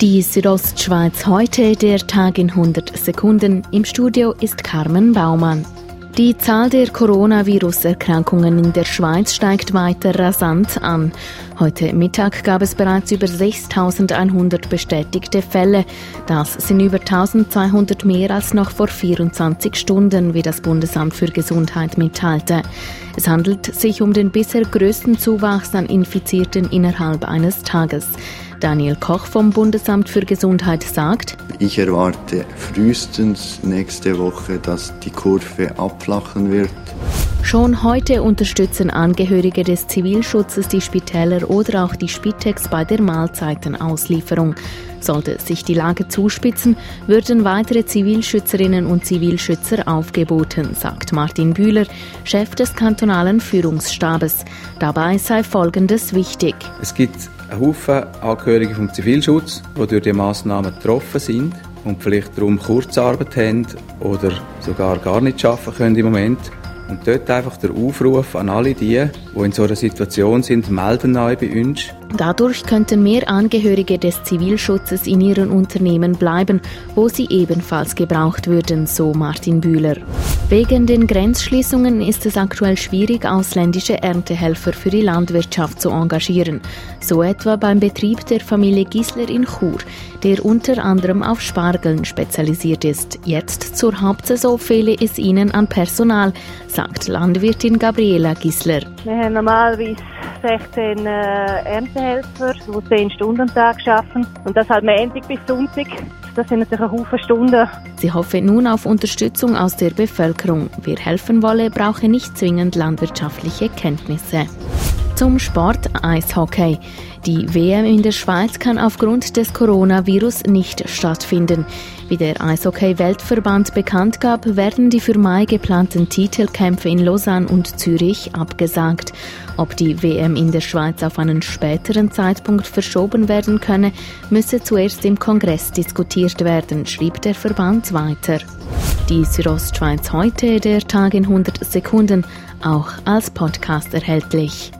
Die Südostschweiz heute, der Tag in 100 Sekunden. Im Studio ist Carmen Baumann. Die Zahl der Coronavirus-Erkrankungen in der Schweiz steigt weiter rasant an. Heute Mittag gab es bereits über 6100 bestätigte Fälle. Das sind über 1200 mehr als noch vor 24 Stunden, wie das Bundesamt für Gesundheit mitteilte. Es handelt sich um den bisher größten Zuwachs an Infizierten innerhalb eines Tages. Daniel Koch vom Bundesamt für Gesundheit sagt, ich erwarte frühestens nächste Woche, dass die Kurve abflachen wird. Schon heute unterstützen Angehörige des Zivilschutzes die Spitäler oder auch die Spitex bei der Mahlzeitenauslieferung. Sollte sich die Lage zuspitzen, würden weitere Zivilschützerinnen und Zivilschützer aufgeboten, sagt Martin Bühler, Chef des kantonalen Führungsstabes. Dabei sei Folgendes wichtig. Es gibt einen Haufen Angehörige vom Zivilschutz, die durch die Massnahmen getroffen sind und vielleicht darum Kurzarbeit haben oder sogar gar nicht arbeiten können im Moment. Und dort einfach der Aufruf an alle die, die in so einer Situation sind, melden neu bei uns. Dadurch könnten mehr Angehörige des Zivilschutzes in ihren Unternehmen bleiben, wo sie ebenfalls gebraucht würden, so Martin Bühler. Wegen den Grenzschließungen ist es aktuell schwierig, ausländische Erntehelfer für die Landwirtschaft zu engagieren. So etwa beim Betrieb der Familie Gisler in Chur, der unter anderem auf Spargeln spezialisiert ist. Jetzt zur Hauptsaison fehle es ihnen an Personal, sagt Landwirtin Gabriela Gisler. Wir haben normalerweise 16 äh, Erntehelfer, die 10 Stunden am Tag arbeiten. Und das halt Montag bis Sonntag. Das sind natürlich ein Haufen Stunden. Sie hoffe nun auf Unterstützung aus der Bevölkerung. Wer helfen wolle, brauche nicht zwingend landwirtschaftliche Kenntnisse. Zum Sport Eishockey. Die WM in der Schweiz kann aufgrund des Coronavirus nicht stattfinden. Wie der Eishockey-Weltverband bekannt gab, werden die für Mai geplanten Titelkämpfe in Lausanne und Zürich abgesagt. Ob die WM in der Schweiz auf einen späteren Zeitpunkt verschoben werden könne, müsse zuerst im Kongress diskutiert werden, schrieb der Verband weiter. Die Südostschweiz heute, der Tag in 100 Sekunden, auch als Podcast erhältlich.